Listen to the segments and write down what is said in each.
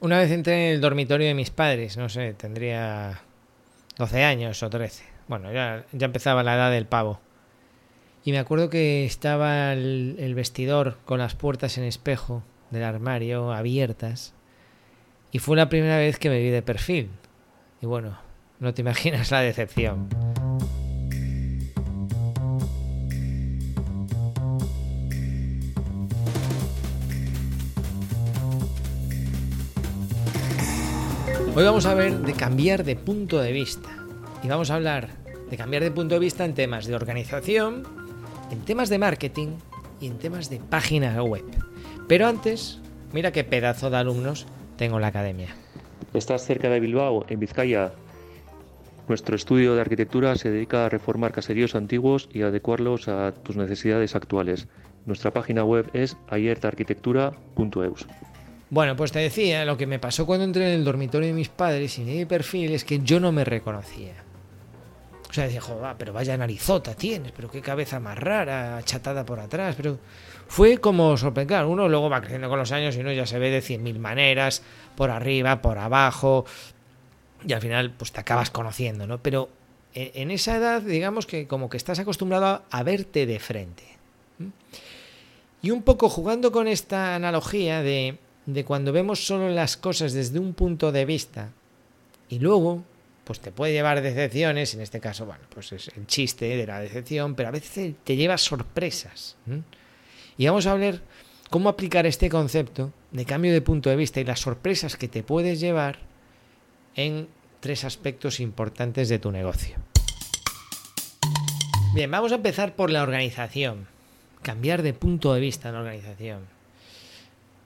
Una vez entré en el dormitorio de mis padres, no sé, tendría 12 años o 13. Bueno, ya, ya empezaba la edad del pavo. Y me acuerdo que estaba el, el vestidor con las puertas en espejo del armario abiertas. Y fue la primera vez que me vi de perfil. Y bueno, no te imaginas la decepción. Hoy vamos a ver de cambiar de punto de vista. Y vamos a hablar de cambiar de punto de vista en temas de organización, en temas de marketing y en temas de página web. Pero antes, mira qué pedazo de alumnos tengo en la academia. Estás cerca de Bilbao, en Vizcaya. Nuestro estudio de arquitectura se dedica a reformar caseríos antiguos y adecuarlos a tus necesidades actuales. Nuestra página web es ayertaarquitectura.eus. Bueno, pues te decía, lo que me pasó cuando entré en el dormitorio de mis padres y mi perfil es que yo no me reconocía. O sea, decía, joder, pero vaya narizota tienes, pero qué cabeza más rara, achatada por atrás, pero fue como sorprender. Uno luego va creciendo con los años y uno ya se ve de cien mil maneras, por arriba, por abajo, y al final pues te acabas conociendo, ¿no? Pero en esa edad, digamos que como que estás acostumbrado a verte de frente. Y un poco jugando con esta analogía de de cuando vemos solo las cosas desde un punto de vista y luego pues te puede llevar decepciones, en este caso, bueno, pues es el chiste de la decepción, pero a veces te lleva sorpresas. Y vamos a ver cómo aplicar este concepto de cambio de punto de vista y las sorpresas que te puedes llevar en tres aspectos importantes de tu negocio. Bien, vamos a empezar por la organización. Cambiar de punto de vista en la organización.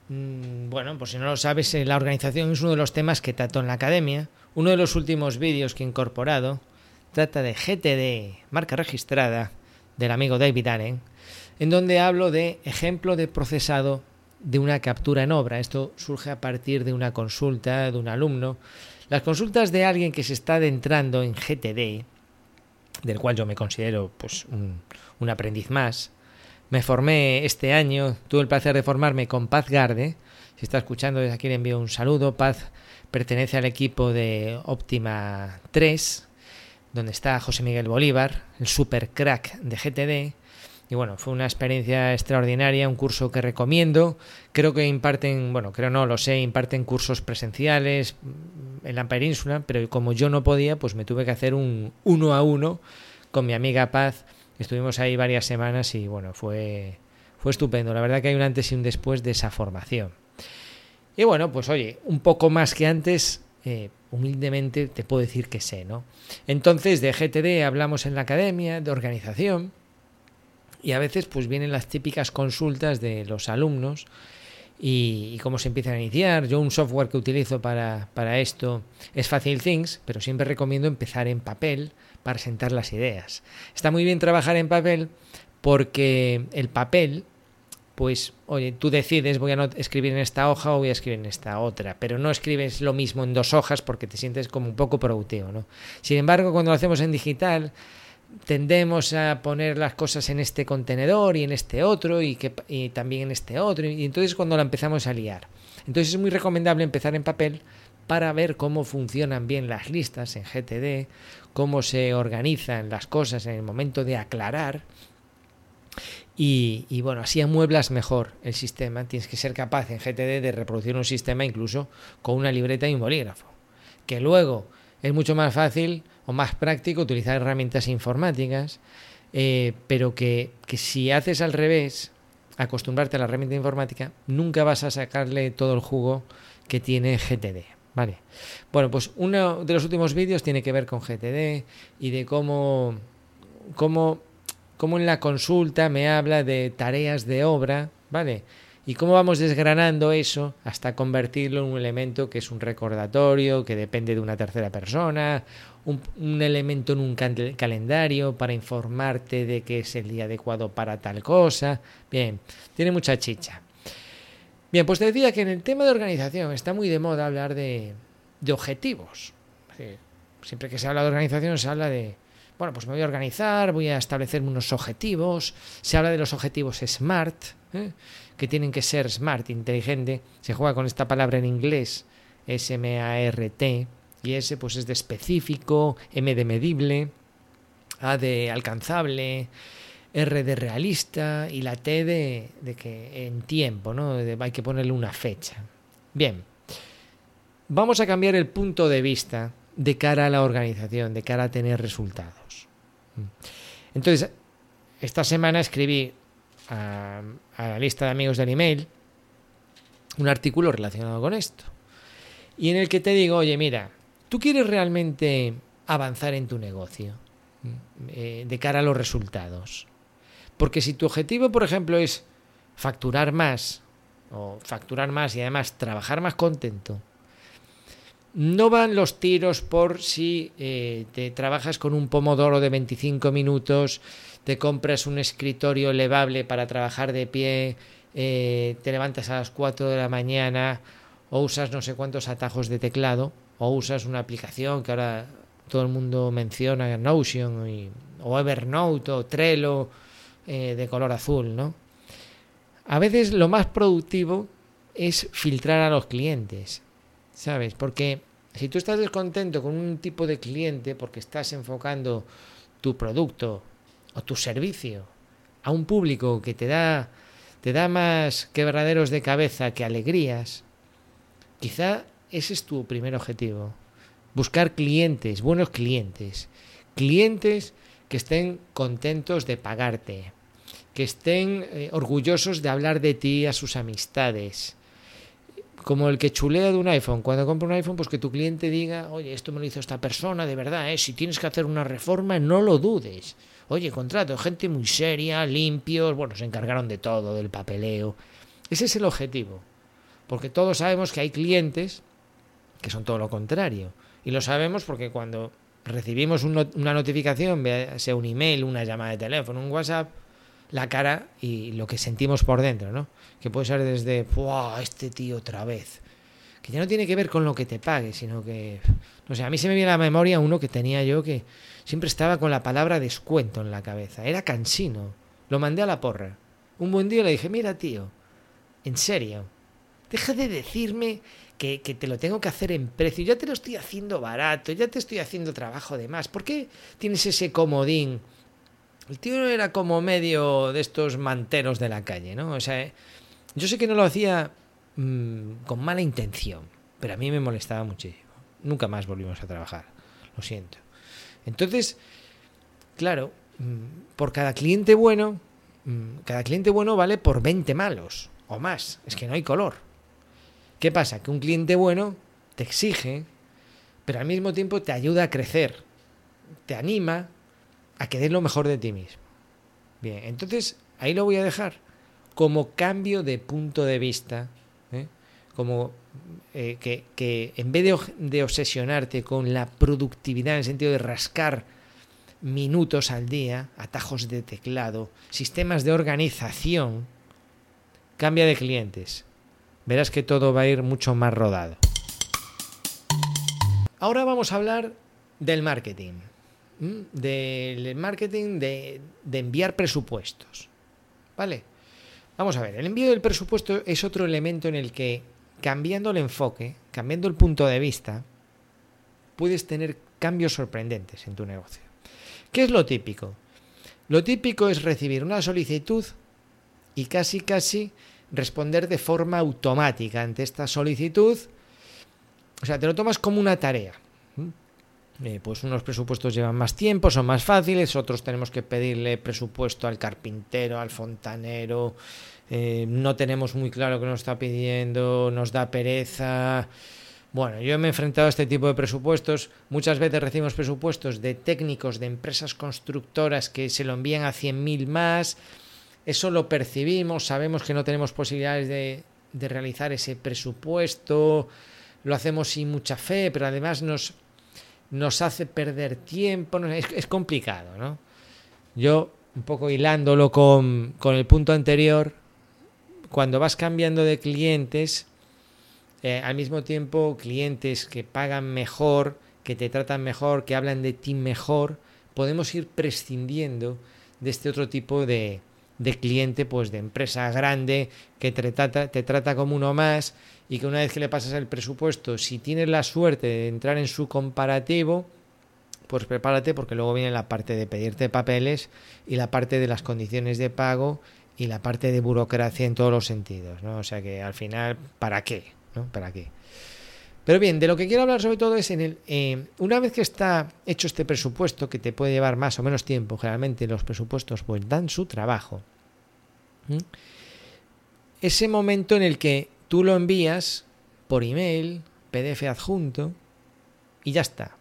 Mm, bueno, por si no lo sabes, eh, la organización es uno de los temas que trato en la academia. Uno de los últimos vídeos que he incorporado trata de GTD, marca registrada, del amigo David Allen, en donde hablo de ejemplo de procesado de una captura en obra. Esto surge a partir de una consulta de un alumno. Las consultas de alguien que se está adentrando en GTD, del cual yo me considero pues, un aprendiz más, me formé este año, tuve el placer de formarme con Paz Garde. Si está escuchando, desde aquí le envío un saludo. Paz pertenece al equipo de Optima 3, donde está José Miguel Bolívar, el super crack de GTD. Y bueno, fue una experiencia extraordinaria, un curso que recomiendo. Creo que imparten, bueno, creo no, lo sé, imparten cursos presenciales en la península, pero como yo no podía, pues me tuve que hacer un uno a uno con mi amiga Paz Estuvimos ahí varias semanas y bueno, fue, fue estupendo. La verdad que hay un antes y un después de esa formación. Y bueno, pues oye, un poco más que antes, eh, humildemente te puedo decir que sé, ¿no? Entonces de GTD hablamos en la academia, de organización, y a veces pues vienen las típicas consultas de los alumnos y, cómo se empiezan a iniciar. Yo un software que utilizo para, para esto es Facile Things, pero siempre recomiendo empezar en papel para sentar las ideas. Está muy bien trabajar en papel porque el papel, pues, oye, tú decides, voy a escribir en esta hoja o voy a escribir en esta otra, pero no escribes lo mismo en dos hojas porque te sientes como un poco productivo, ¿no? Sin embargo, cuando lo hacemos en digital, tendemos a poner las cosas en este contenedor y en este otro y, que, y también en este otro, y entonces cuando la empezamos a liar. Entonces es muy recomendable empezar en papel para ver cómo funcionan bien las listas en GTD, cómo se organizan las cosas en el momento de aclarar. Y, bueno, así amueblas mejor el sistema. Tienes que ser capaz en GTD de reproducir un sistema incluso con una libreta y un bolígrafo. Que luego es mucho más fácil o más práctico utilizar herramientas informáticas, eh, pero que, que si haces al revés, acostumbrarte a la herramienta informática, nunca vas a sacarle todo el jugo que tiene GTD. Vale. Bueno, pues uno de los últimos vídeos tiene que ver con GTD y de cómo, cómo, cómo en la consulta me habla de tareas de obra, ¿vale? Y cómo vamos desgranando eso hasta convertirlo en un elemento que es un recordatorio, que depende de una tercera persona, un, un elemento en un calendario para informarte de que es el día adecuado para tal cosa. Bien, tiene mucha chicha. Bien, pues te decía que en el tema de organización está muy de moda hablar de, de objetivos. Siempre que se habla de organización se habla de, bueno, pues me voy a organizar, voy a establecer unos objetivos. Se habla de los objetivos SMART, ¿eh? que tienen que ser SMART, inteligente. Se juega con esta palabra en inglés S-M-A-R-T, y S pues es de específico, M de medible, A de alcanzable, R de realista y la T de, de que en tiempo, ¿no? hay que ponerle una fecha. Bien, vamos a cambiar el punto de vista de cara a la organización, de cara a tener resultados. Entonces, esta semana escribí a, la lista de amigos del email un artículo relacionado con esto. Y en el que te digo, oye, mira, ¿tú quieres realmente avanzar en tu negocio eh, de cara a los resultados? Porque si tu objetivo, por ejemplo, es facturar más, o facturar más y además trabajar más contento, no van los tiros por si eh, te trabajas con un pomodoro de 25 minutos, te compras un escritorio elevable para trabajar de pie, eh, te levantas a las 4 de la mañana o usas no sé cuántos atajos de teclado o usas una aplicación que ahora todo el mundo menciona, Notion o Evernote o Trello eh, de color azul, ¿no? A veces lo más productivo es filtrar a los clientes. ¿sabes? Porque si tú estás descontento con un tipo de cliente porque estás enfocando tu producto o tu servicio a un público que te da te da más quebraderos de cabeza que alegrías, quizá ese es tu primer objetivo. Buscar clientes, buenos clientes, clientes que estén contentos de pagarte, que estén eh, orgullosos de hablar de ti a sus amistades, como el que chulea de un iPhone. Cuando compra un iPhone, pues que tu cliente diga, oye, esto me lo hizo esta persona, de verdad, ¿eh? si tienes que hacer una reforma, no lo dudes. Oye, contrato, gente muy seria, limpios, bueno, se encargaron de todo, del papeleo. Ese es el objetivo. Porque todos sabemos que hay clientes que son todo lo contrario. Y lo sabemos porque cuando recibimos una notificación, sea un email, una llamada de teléfono, un WhatsApp, la cara y lo que sentimos por dentro, ¿no? Que puede ser desde, ¡Wow! Este tío otra vez. Que ya no tiene que ver con lo que te pague, sino que, no sé, a mí se me viene a la memoria uno que tenía yo que siempre estaba con la palabra descuento en la cabeza. Era cansino. Lo mandé a la porra. Un buen día le dije, mira, tío, en serio, deja de decirme que, que, te lo tengo que hacer en precio. Ya te lo estoy haciendo barato, ya te estoy haciendo trabajo de más. ¿Por qué tienes ese comodín el tío era como medio de estos manteros de la calle, ¿no? O sea, yo sé que no lo hacía mm, con mala intención, pero a mí me molestaba muchísimo. Nunca más volvimos a trabajar, lo siento. Entonces, claro, mm, por cada cliente bueno, mm, cada cliente bueno vale por 20 malos o más. Es que no hay color. ¿Qué pasa? Que un cliente bueno te exige, pero al mismo tiempo te ayuda a crecer, te anima, a que des lo mejor de ti mismo. Bien, entonces ahí lo voy a dejar como cambio de punto de vista, ¿eh? como eh, que, en vez de, de, obsesionarte con la productividad en el sentido de rascar minutos al día, atajos de teclado, sistemas de organización, cambia de clientes. Verás que todo va a ir mucho más rodado. Ahora vamos a hablar del marketing del marketing de, enviar presupuestos. ¿Vale? Vamos a ver, el envío del presupuesto es otro elemento en el que, cambiando el enfoque, cambiando el punto de vista, puedes tener cambios sorprendentes en tu negocio. ¿Qué es lo típico? Lo típico es recibir una solicitud y casi casi responder de forma automática ante esta solicitud. O sea, te lo tomas como una tarea. Eh, pues unos presupuestos llevan más tiempo, son más fáciles, otros tenemos que pedirle presupuesto al carpintero, al fontanero, eh, no tenemos muy claro qué nos está pidiendo, nos da pereza. Bueno, yo me he enfrentado a este tipo de presupuestos. Muchas veces recibimos presupuestos de técnicos de empresas constructoras que se lo envían a 100.000 más. Eso lo percibimos, sabemos que no tenemos posibilidades de, de realizar ese presupuesto. Lo hacemos sin mucha fe, pero además nos nos hace perder tiempo, es, complicado, ¿no? Yo, un poco hilándolo con, con, el punto anterior, cuando vas cambiando de clientes, eh, al mismo tiempo clientes que pagan mejor, que te tratan mejor, que hablan de ti mejor, podemos ir prescindiendo de este otro tipo de, de cliente, pues de empresa grande, que te trata, te trata como uno más y que una vez que le pasas el presupuesto, si tienes la suerte de entrar en su comparativo, pues prepárate porque luego viene la parte de pedirte papeles y la parte de las condiciones de pago y la parte de burocracia en todos los sentidos, ¿no? O sea que al final, ¿para qué? ¿No? ¿Para qué? Pero bien, de lo que quiero hablar sobre todo es en el eh, una vez que está hecho este presupuesto, que te puede llevar más o menos tiempo, generalmente los presupuestos pues dan su trabajo. Ese momento en el que tú lo envías por email, PDF adjunto y ya está.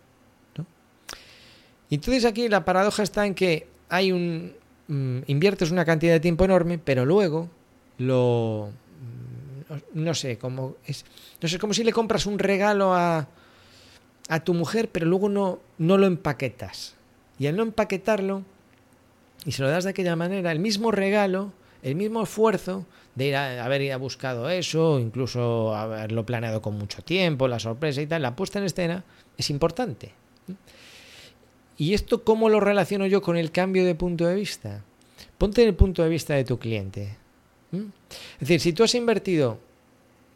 Entonces aquí la paradoja está en que hay un mm, inviertes una cantidad de tiempo enorme, pero luego lo no sé, como es, no sé, como si le compras un regalo a, a tu mujer, pero luego no, no lo empaquetas. Y al no empaquetarlo, y se lo das de aquella manera, el mismo regalo, el mismo esfuerzo de ir a, haber ido buscado eso, incluso haberlo planeado con mucho tiempo, la sorpresa y tal, la puesta en escena es importante. ¿Y esto cómo lo relaciono yo con el cambio de punto de vista? Ponte en el punto de vista de tu cliente. Es decir, si tú has invertido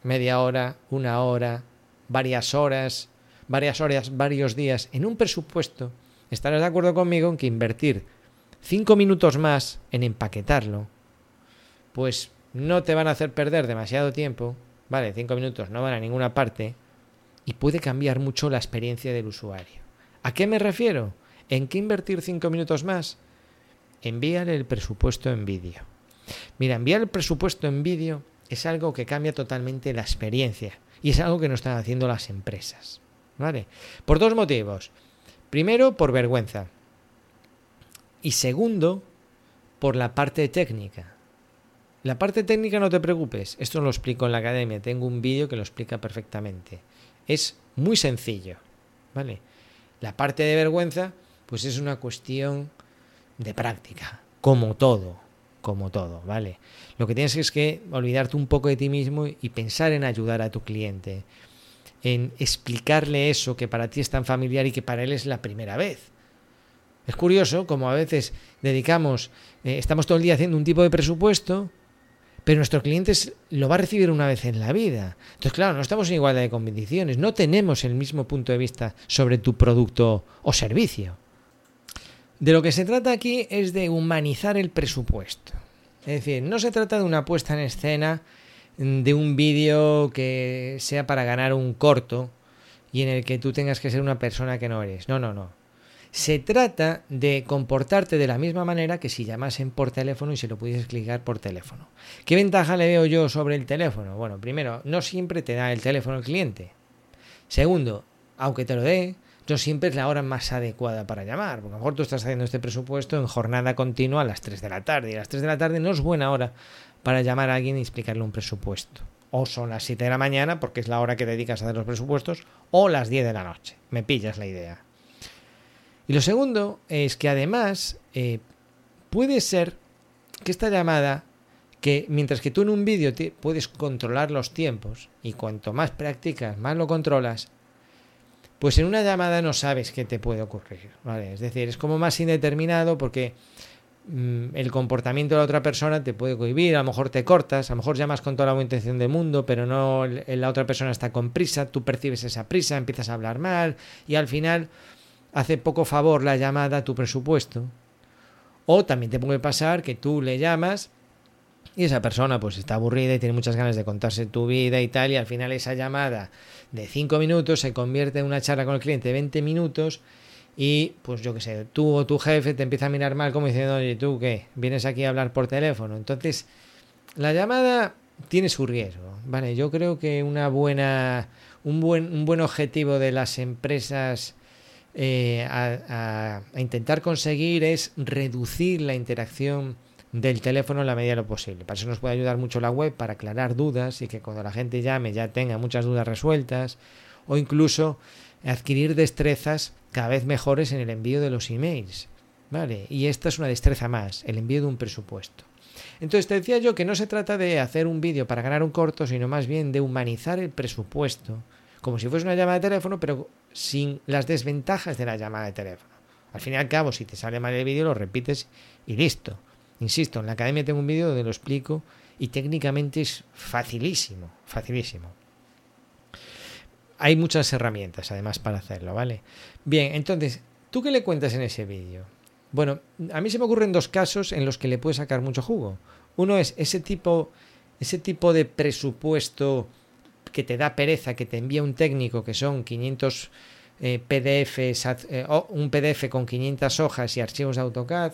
media hora, una hora, varias horas, varias horas, varios días en un presupuesto, estarás de acuerdo conmigo en que invertir cinco minutos más en empaquetarlo, pues no te van a hacer perder demasiado tiempo, vale, cinco minutos no van a ninguna parte y puede cambiar mucho la experiencia del usuario. ¿A qué me refiero? ¿En qué invertir cinco minutos más? Envíale el presupuesto en vídeo. Mira, enviar el presupuesto en vídeo es algo que cambia totalmente la experiencia y es algo que no están haciendo las empresas. ¿Vale? Por dos motivos. Primero, por vergüenza. Y segundo, por la parte técnica. La parte técnica no te preocupes, esto lo explico en la academia, tengo un vídeo que lo explica perfectamente. Es muy sencillo, ¿vale? La parte de vergüenza, pues es una cuestión de práctica, como todo, como todo, ¿vale? Lo que tienes es que olvidarte un poco de ti mismo y pensar en ayudar a tu cliente, en explicarle eso que para ti es tan familiar y que para él es la primera vez. Es curioso como a veces dedicamos, eh, estamos todo el día haciendo un tipo de presupuesto, pero nuestro cliente lo va a recibir una vez en la vida. Entonces, claro, no estamos en igualdad de condiciones, no tenemos el mismo punto de vista sobre tu producto o servicio. De lo que se trata aquí es de humanizar el presupuesto. Es decir, no se trata de una puesta en escena de un vídeo que sea para ganar un corto y en el que tú tengas que ser una persona que no eres. No, no, no. Se trata de comportarte de la misma manera que si llamasen por teléfono y se lo pudieses clicar por teléfono. ¿Qué ventaja le veo yo sobre el teléfono? Bueno, primero, no siempre te da el teléfono el cliente. Segundo, aunque te lo dé, no siempre es la hora más adecuada para llamar, porque a lo mejor tú estás haciendo este presupuesto en jornada continua a las 3 de la tarde, y a las 3 de la tarde no es buena hora para llamar a alguien y explicarle un presupuesto. O son las 7 de la mañana, porque es la hora que dedicas a hacer los presupuestos, o las 10 de la noche. Me pillas la idea. Y lo segundo es que además eh, puede ser que esta llamada, que mientras que tú en un vídeo puedes controlar los tiempos, y cuanto más practicas, más lo controlas, pues en una llamada no sabes qué te puede ocurrir, ¿vale? Es decir, es como más indeterminado porque mm, el comportamiento de la otra persona te puede cohibir, a lo mejor te cortas, a lo mejor llamas con toda la buena intención del mundo, pero no la otra persona está con prisa, tú percibes esa prisa, empiezas a hablar mal y al final hace poco favor la llamada a tu presupuesto. O también te puede pasar que tú le llamas y esa persona pues está aburrida y tiene muchas ganas de contarse tu vida y tal y al final esa llamada de 5 minutos se convierte en una charla con el cliente de 20 minutos y pues yo qué sé, tú o tu jefe te empieza a mirar mal como diciendo, oye, tú qué, vienes aquí a hablar por teléfono. Entonces, la llamada tiene su riesgo, ¿vale? Yo creo que una buena, un, buen, un buen objetivo de las empresas eh, a intentar conseguir es reducir la interacción del teléfono en la medida de lo posible. Para eso nos puede ayudar mucho la web para aclarar dudas y que cuando la gente llame ya tenga muchas dudas resueltas o incluso adquirir destrezas cada vez mejores en el envío de los emails. ¿Vale? Y esta es una destreza más, el envío de un presupuesto. Entonces te decía yo que no se trata de hacer un vídeo para ganar un corto, sino más bien de humanizar el presupuesto, como si fuese una llamada de teléfono, pero sin las desventajas de la llamada de teléfono. Al fin y al cabo, si te sale mal el vídeo, lo repites y listo. Insisto, en la academia tengo un vídeo donde lo explico y técnicamente es facilísimo, facilísimo. Hay muchas herramientas además para hacerlo, ¿vale? Bien, entonces, ¿tú qué le cuentas en ese vídeo? Bueno, a mí se me ocurren dos casos en los que le puedes sacar mucho jugo. Uno es ese tipo, ese tipo de presupuesto que te da pereza, que te envía un técnico, que son 500 eh, PDFs, eh, un PDF con 500 hojas y archivos de AutoCAD,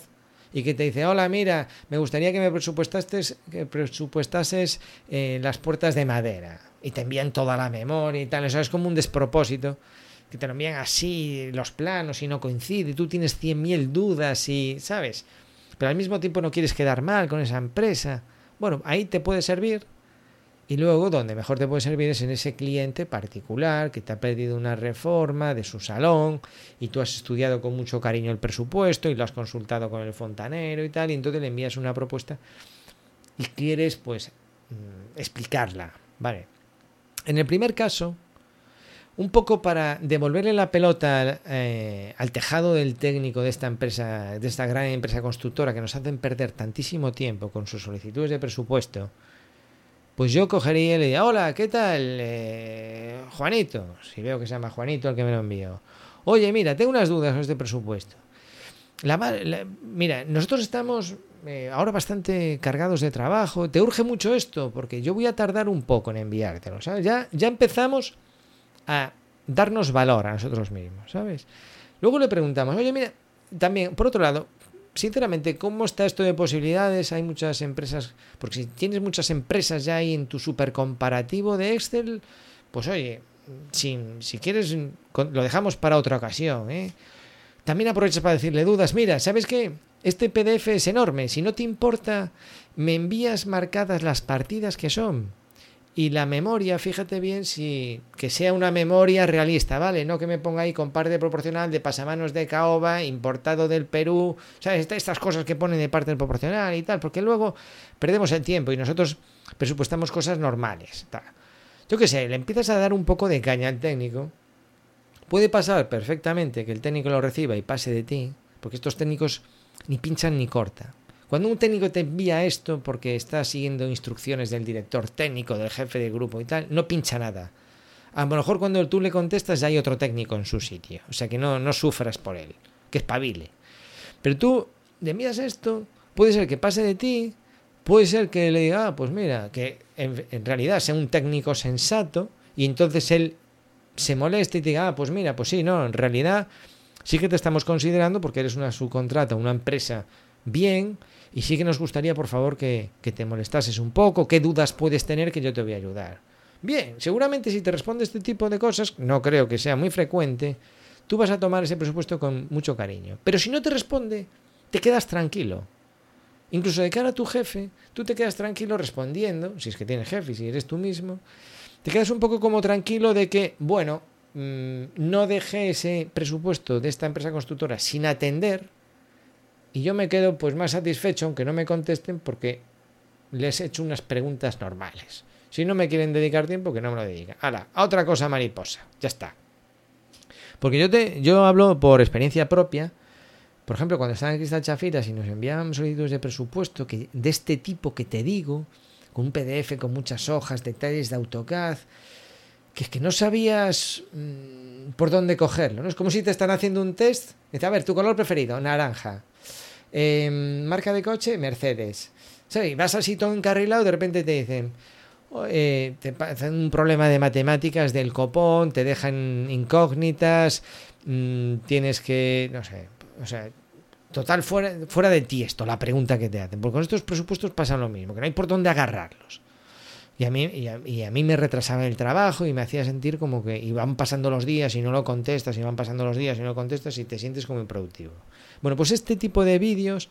y que te dice, hola, mira, me gustaría que me presupuestases, que presupuestases eh, las puertas de madera. Y te envían toda la memoria y tal. Eso es como un despropósito. Que te lo envían así, los planos, y no coincide. Tú tienes 100.000 dudas y, ¿sabes? Pero al mismo tiempo no quieres quedar mal con esa empresa. Bueno, ahí te puede servir y luego, donde mejor te puede servir es en ese cliente particular que te ha pedido una reforma de su salón y tú has estudiado con mucho cariño el presupuesto y lo has consultado con el fontanero y tal, y entonces le envías una propuesta y quieres, pues, mm, explicarla. Vale. En el primer caso, un poco para devolverle la pelota eh, al tejado del técnico de esta empresa, de esta gran empresa constructora que nos hacen perder tantísimo tiempo con sus solicitudes de presupuesto pues yo cogería y le diría, hola, ¿qué tal? Eh, Juanito, si veo que se llama Juanito el que me lo envió. Oye, mira, tengo unas dudas con este presupuesto. La, mira, nosotros estamos eh, ahora bastante cargados de trabajo. Te urge mucho esto, porque yo voy a tardar un poco en enviártelo, ¿sabes? Ya, ya empezamos a darnos valor a nosotros mismos, ¿sabes? Luego le preguntamos, oye, mira, también, por otro lado, sinceramente, ¿cómo está esto de posibilidades? Hay muchas empresas, porque si tienes muchas empresas ya ahí en tu super comparativo de Excel, pues oye, si, si quieres, lo dejamos para otra ocasión. ¿eh? También aprovechas para decirle dudas, mira, ¿sabes qué? Este PDF es enorme, si no te importa, me envías marcadas las partidas que son y la memoria, fíjate bien si que sea una memoria realista, ¿vale? No que me ponga ahí con parte proporcional de pasamanos de caoba, importado del Perú, ¿sabes? Estas cosas que ponen de parte proporcional y tal, porque luego perdemos el tiempo y nosotros presupuestamos cosas normales. Yo qué sé, le empiezas a dar un poco de caña al técnico. Puede pasar perfectamente que el técnico lo reciba y pase de ti, porque estos técnicos ni pinchan ni cortan. Cuando un técnico te envía esto porque está siguiendo instrucciones del director técnico, del jefe de grupo y tal, no pincha nada. A lo mejor cuando tú le contestas ya hay otro técnico en su sitio. O sea que no, no sufras por él, que espabile. Pero tú le envías esto, puede ser que pase de ti, puede ser que le diga, ah, pues mira, que en, en, realidad sea un técnico sensato y entonces él se moleste y te diga, ah, pues mira, pues sí, no, en realidad sí que te estamos considerando porque eres una subcontrata, una empresa bien y sí que nos gustaría, por favor, que, te molestases un poco, qué dudas puedes tener que yo te voy a ayudar. Bien, seguramente si te responde este tipo de cosas, no creo que sea muy frecuente, tú vas a tomar ese presupuesto con mucho cariño. Pero si no te responde, te quedas tranquilo. Incluso de cara a tu jefe, tú te quedas tranquilo respondiendo, si es que tienes jefe, si eres tú mismo, te quedas un poco como tranquilo de que, bueno, mm, no dejé ese presupuesto de esta empresa constructora sin atender, y yo me quedo pues más satisfecho, aunque no me contesten, porque les he hecho unas preguntas normales. Si no me quieren dedicar tiempo, que no me lo dediquen. Hala, a otra cosa mariposa. Ya está. Porque yo, te, yo hablo por experiencia propia. Por ejemplo, cuando estaba en Cristal Chafiras y nos enviaban solicitudes de presupuesto que, de este tipo que te digo, con un PDF con muchas hojas, detalles de AutoCAD, que es que no sabías mmm, por dónde cogerlo. ¿no? Es como si te están haciendo un test. Dice, a ver, tu color preferido, naranja. Em, marca de coche, Mercedes. Sí, vas así todo encarrilado y de repente te dicen, eh, te hacen un problema de matemáticas del copón, te dejan incógnitas, mm, tienes que, no sé, o sea, total fuera, fuera de ti esto, la pregunta que te hacen. Porque con estos presupuestos pasa lo mismo, que no hay por dónde agarrarlos. Y a, mí, y a, mí me retrasaba el trabajo y me hacía sentir como que iban pasando los días y no lo contestas, y van pasando los días y no lo contestas y te sientes como improductivo. Bueno, pues este tipo de vídeos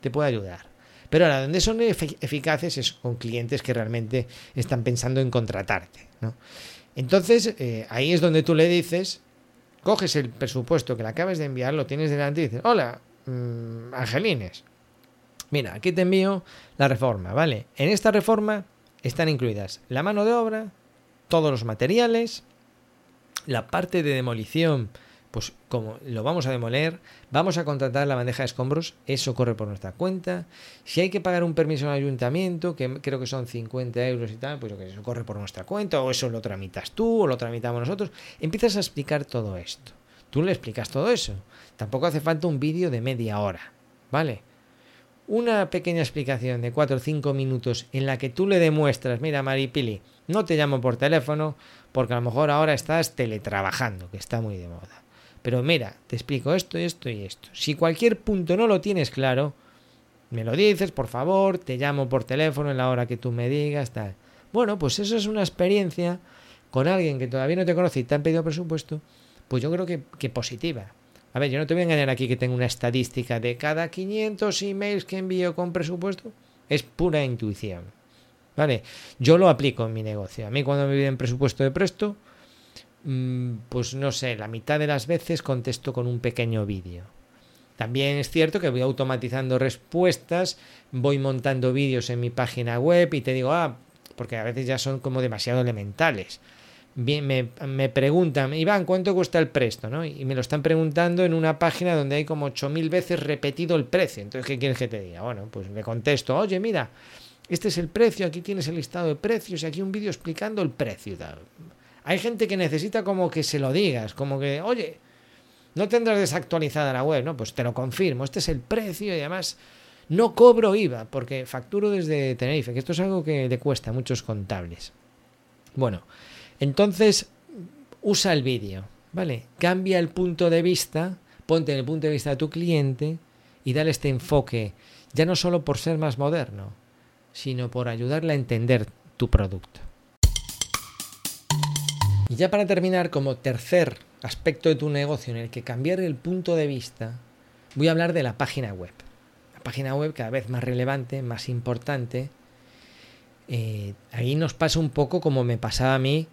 te puede ayudar. Pero ahora, donde son eficaces es con clientes que realmente están pensando en contratarte. Entonces, eh, ahí es donde tú le dices, coges el presupuesto que le acabas de enviar, lo tienes delante y dices, hola, mm, Angelines, mira, aquí te envío la reforma, ¿vale? En esta reforma están incluidas la mano de obra, todos los materiales, la parte de demolición pues como lo vamos a demoler, vamos a contratar la bandeja de escombros, eso corre por nuestra cuenta. Si hay que pagar un permiso al ayuntamiento, que creo que son 50 euros y tal, pues eso corre por nuestra cuenta, o eso lo tramitas tú, o lo tramitamos nosotros. Empiezas a explicar todo esto. Tú le explicas todo eso. Tampoco hace falta un vídeo de media hora, ¿vale? Una pequeña explicación de 4 o 5 minutos en la que tú le demuestras, mira Maripili, no te llamo por teléfono porque a lo mejor ahora estás teletrabajando, que está muy de moda pero mira, te explico esto, esto y esto. Si cualquier punto no lo tienes claro, me lo dices, por favor, te llamo por teléfono en la hora que tú me digas, tal. Bueno, pues eso es una experiencia con alguien que todavía no te conoce y te han pedido presupuesto, pues yo creo que, que positiva. A ver, yo no te voy a engañar aquí que tengo una estadística de cada 500 emails que envío con presupuesto, es pura intuición. ¿Vale? Yo lo aplico en mi negocio. A mí cuando me piden presupuesto de presto, pues no sé, la mitad de las veces contesto con un pequeño vídeo. También es cierto que voy automatizando respuestas, voy montando vídeos en mi página web y te digo, ah, porque a veces ya son como demasiado elementales. Bien, me, me, preguntan, Iván, ¿cuánto cuesta el presto? Y me lo están preguntando en una página donde hay como 8.000 veces repetido el precio. Entonces, ¿qué quieres que te diga? Bueno, pues le contesto, oye, mira, este es el precio, aquí tienes el listado de precios y aquí un vídeo explicando el precio. Hay gente que necesita como que se lo digas, como que, oye, no tendrás desactualizada la web, ¿no? Pues te lo confirmo, este es el precio y además no cobro IVA porque facturo desde Tenerife, que esto es algo que le cuesta a muchos contables. Bueno, entonces usa el vídeo, ¿vale? Cambia el punto de vista, ponte en el punto de vista de tu cliente y dale este enfoque, ya no solo por ser más moderno, sino por ayudarle a entender tu producto. Y ya para terminar, como tercer aspecto de tu negocio en el que cambiar el punto de vista, voy a hablar de la página web. La página web cada vez más relevante, más importante. Eh, ahí nos pasa un poco como me pasaba a mí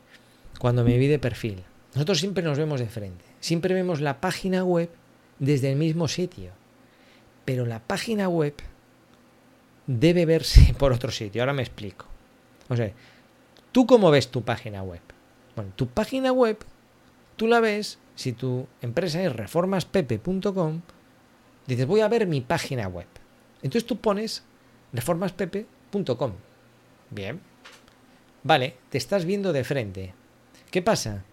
cuando me vi de perfil. Nosotros siempre nos vemos de frente. Siempre vemos la página web desde el mismo sitio. Pero la página web debe verse por otro sitio. Ahora me explico. O sea, ¿tú cómo ves tu página web? Bueno, tu página web, tú la ves, si tu empresa es reformaspepe.com, dices, voy a ver mi página web. Entonces tú pones reformaspepe.com. Bien. Vale, te estás viendo de frente. ¿Qué pasa?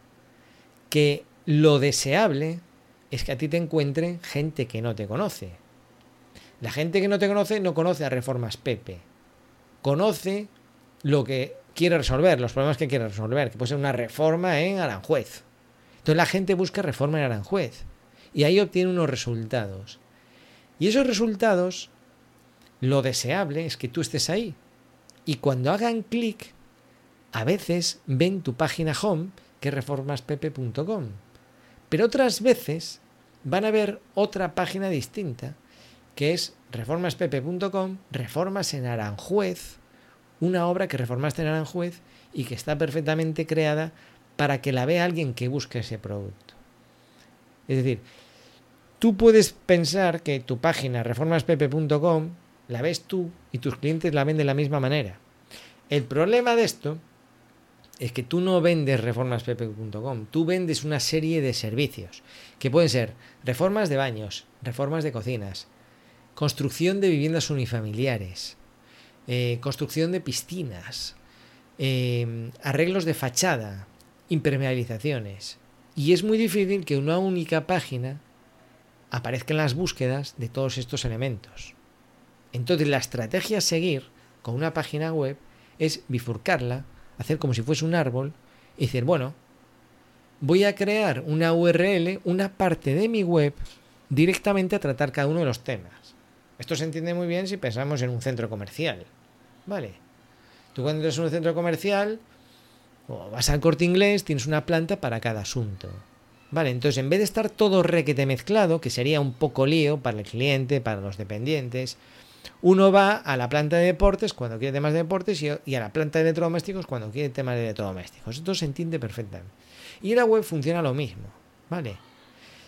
Que lo deseable es que a ti te encuentre gente que no te conoce. La gente que no te conoce no conoce a Reformas Pepe. Conoce lo que quiere resolver, los problemas que quiere resolver, que puede ser una reforma en Aranjuez. Entonces la gente busca reforma en Aranjuez y ahí obtiene unos resultados. Y esos resultados, lo deseable es que tú estés ahí. Y cuando hagan clic, a veces ven tu página home, que es reformaspepe.com. Pero otras veces van a ver otra página distinta, que es reformaspepe.com, reformas en Aranjuez, una obra que reformaste en Aranjuez y que está perfectamente creada para que la vea alguien que busque ese producto. Es decir, tú puedes pensar que tu página reformaspepe.com la ves tú y tus clientes la ven de la misma manera. El problema de esto es que tú no vendes reformaspepe.com, tú vendes una serie de servicios que pueden ser reformas de baños, reformas de cocinas, construcción de viviendas unifamiliares, eh, construcción de piscinas, eh, arreglos de fachada, impermeabilizaciones. Y es muy difícil que una única página aparezca en las búsquedas de todos estos elementos. Entonces la estrategia a seguir con una página web es bifurcarla, hacer como si fuese un árbol y decir, bueno, voy a crear una URL, una parte de mi web, directamente a tratar cada uno de los temas. Esto se entiende muy bien si pensamos en un centro comercial. ¿Vale? Tú cuando entras en un centro comercial o vas al corte inglés, tienes una planta para cada asunto. Vale, entonces en vez de estar todo requete mezclado, que sería un poco lío para el cliente, para los dependientes, uno va a la planta de deportes cuando quiere temas de deportes y, a la planta de electrodomésticos cuando quiere temas de electrodomésticos. Esto se entiende perfectamente. Y en la web funciona lo mismo. ¿Vale?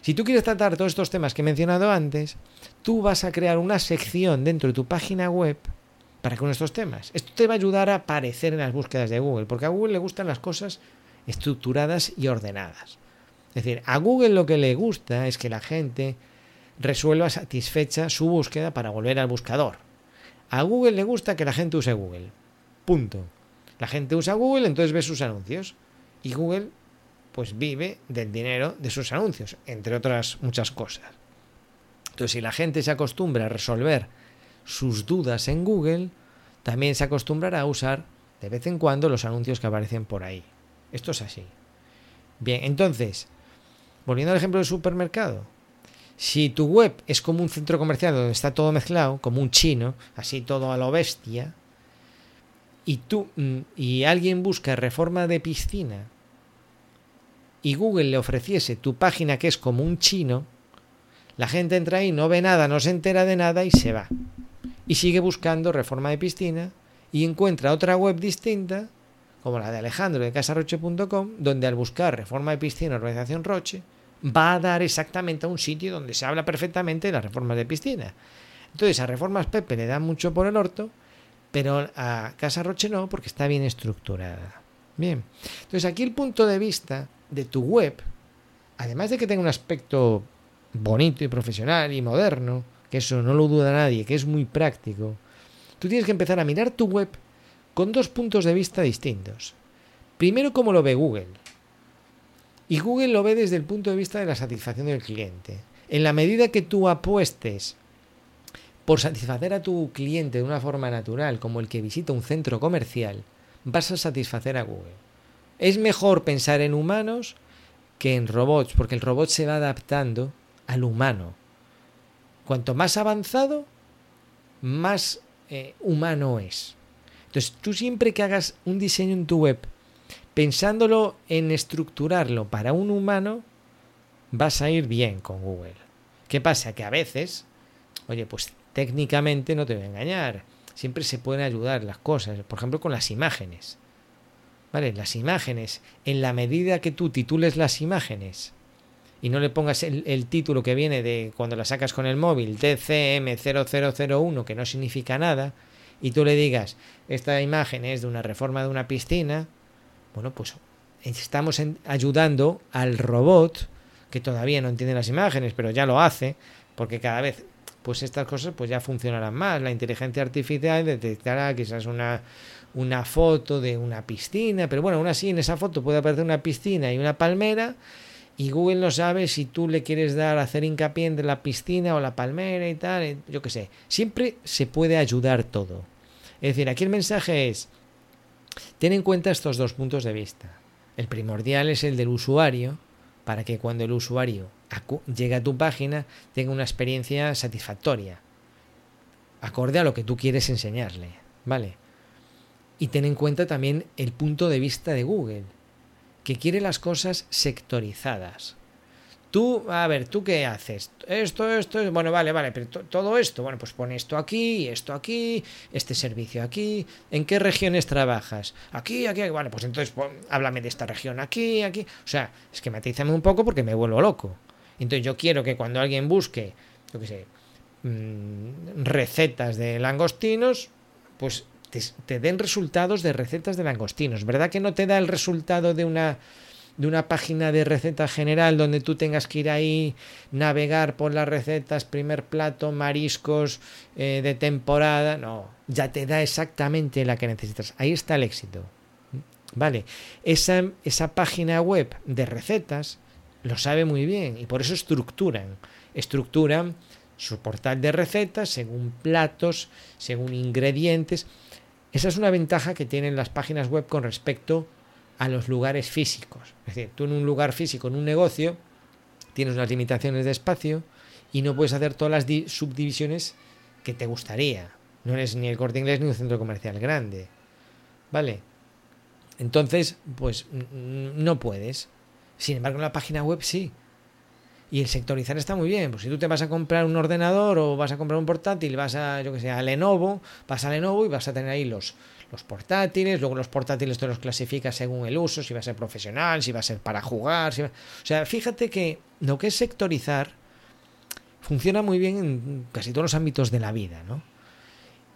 Si tú quieres tratar todos estos temas que he mencionado antes, tú vas a crear una sección dentro de tu página web para con estos temas. Esto te va a ayudar a aparecer en las búsquedas de Google, porque a Google le gustan las cosas estructuradas y ordenadas. Es decir, a Google lo que le gusta es que la gente resuelva satisfecha su búsqueda para volver al buscador. A Google le gusta que la gente use Google. Punto. La gente usa Google, entonces ve sus anuncios. Y Google, pues vive del dinero de sus anuncios, entre otras muchas cosas. Entonces, si la gente se acostumbra a resolver sus dudas en Google, también se acostumbrará a usar de vez en cuando los anuncios que aparecen por ahí. Esto es así. Bien, entonces, volviendo al ejemplo del supermercado, si tu web es como un centro comercial donde está todo mezclado, como un chino, así todo a lo bestia, y tú mm, y alguien busca reforma de piscina y Google le ofreciese tu página que es como un chino, la gente entra ahí, no ve nada, no se entera de nada y se va. Y sigue buscando reforma de piscina y encuentra otra web distinta, como la de Alejandro de casarroche.com, donde al buscar reforma de piscina organización Roche, va a dar exactamente a un sitio donde se habla perfectamente de las reformas de piscina. Entonces a Reformas Pepe le da mucho por el orto, pero a Casa Roche no, porque está bien estructurada. Bien, entonces aquí el punto de vista de tu web, además de que tenga un aspecto bonito y profesional y moderno, que eso no lo duda nadie, que es muy práctico, tú tienes que empezar a mirar tu web con dos puntos de vista distintos. Primero, cómo lo ve Google. Y Google lo ve desde el punto de vista de la satisfacción del cliente. En la medida que tú apuestes por satisfacer a tu cliente de una forma natural, como el que visita un centro comercial, vas a satisfacer a Google. Es mejor pensar en humanos que en robots, porque el robot se va adaptando al humano. Cuanto más avanzado, más eh, humano es. Entonces, tú siempre que hagas un diseño en tu web pensándolo en estructurarlo para un humano, vas a ir bien con Google. ¿Qué pasa? Que a veces, oye, pues técnicamente no te voy a engañar, siempre se pueden ayudar las cosas, por ejemplo con las imágenes. ¿Vale? Las imágenes, en la medida que tú titules las imágenes y no le pongas el, título que viene de cuando la sacas con el móvil, TCM0001, que no significa nada, y tú le digas, esta imagen es de una reforma de una piscina, bueno, pues estamos ayudando al robot, que todavía no entiende las imágenes, pero ya lo hace, porque cada vez pues estas cosas pues ya funcionarán más. La inteligencia artificial detectará quizás una, una foto de una piscina, pero bueno, aún así en esa foto puede aparecer una piscina y una palmera, y Google no sabe si tú le quieres dar hacer hincapié entre la piscina o la palmera y tal, yo qué sé. Siempre se puede ayudar todo. Es decir, aquí el mensaje es, Ten en cuenta estos dos puntos de vista. El primordial es el del usuario, para que cuando el usuario llegue a tu página tenga una experiencia satisfactoria, acorde a lo que tú quieres enseñarle, ¿vale? Y ten en cuenta también el punto de vista de Google, que quiere las cosas sectorizadas. Tú, a ver, ¿tú qué haces? Esto, esto, bueno, vale, vale, pero todo esto, bueno, pues pon esto aquí, esto aquí, este servicio aquí. ¿En qué regiones trabajas? Aquí, aquí, bueno, pues entonces háblame de esta región aquí, aquí. O sea, esquematízame un poco porque me vuelvo loco. Entonces yo quiero que cuando alguien busque, yo qué sé, mm, recetas de langostinos, pues te, den resultados de recetas de langostinos. ¿Verdad que no te da el resultado de una de una página de receta general donde tú tengas que ir ahí, navegar por las recetas, primer plato, mariscos eh, de temporada. No, ya te da exactamente la que necesitas. Ahí está el éxito. Vale, esa, esa página web de recetas lo sabe muy bien y por eso estructuran. Estructuran su portal de recetas según platos, según ingredientes. Esa es una ventaja que tienen las páginas web con respecto a los lugares físicos. Es decir, tú en un lugar físico, en un negocio, tienes unas limitaciones de espacio y no puedes hacer todas las subdivisiones que te gustaría. No eres ni el corte inglés ni un centro comercial grande. ¿Vale? Entonces, pues no puedes. Sin embargo, en la página web sí. Y el sectorizar está muy bien. Pues si tú te vas a comprar un ordenador o vas a comprar un portátil, vas a, yo que sé, a Lenovo, vas a Lenovo y vas a tener ahí los, los portátiles, luego los portátiles te los clasificas según el uso, si va a ser profesional, si va a ser para jugar, o sea, fíjate que lo que es sectorizar funciona muy bien en casi todos los ámbitos de la vida, ¿no?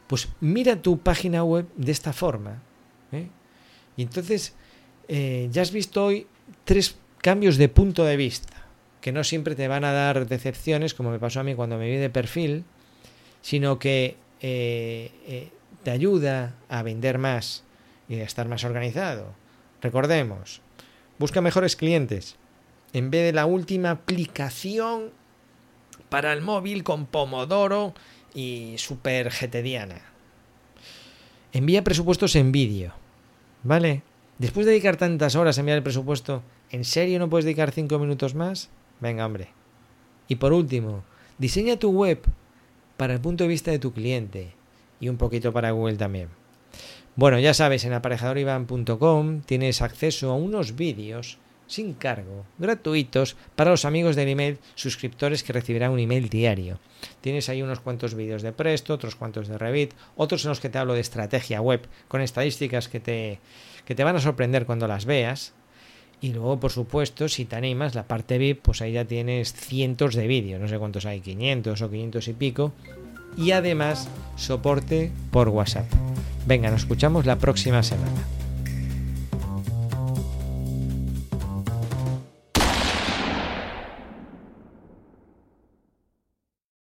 Pues mira tu página web de esta forma, ¿eh? y entonces eh, ya has visto hoy tres cambios de punto de vista, que no siempre te van a dar decepciones, como me pasó a mí cuando me vi de perfil, sino que eh, eh, te ayuda a vender más y a estar más organizado. Recordemos, busca mejores clientes. En vez de la última aplicación para el móvil con Pomodoro y super getediana. Envía presupuestos en vídeo. ¿Vale? Después de dedicar tantas horas a enviar el presupuesto, ¿en serio no puedes dedicar 5 minutos más? Venga, hombre. Y por último, diseña tu web para el punto de vista de tu cliente y un poquito para Google también. Bueno, ya sabes, en aparejadorivan.com tienes acceso a unos vídeos sin cargo, gratuitos, para los amigos del email suscriptores que recibirán un email diario. Tienes ahí unos cuantos vídeos de Presto, otros cuantos de Revit, otros en los que te hablo de estrategia web, con estadísticas que te, que te van a sorprender cuando las veas. Y luego, por supuesto, si te animas, la parte VIP, pues ahí ya tienes cientos de vídeos, no sé cuántos hay, 500 o 500 y pico. Y además, soporte por WhatsApp. Venga, nos escuchamos la próxima semana.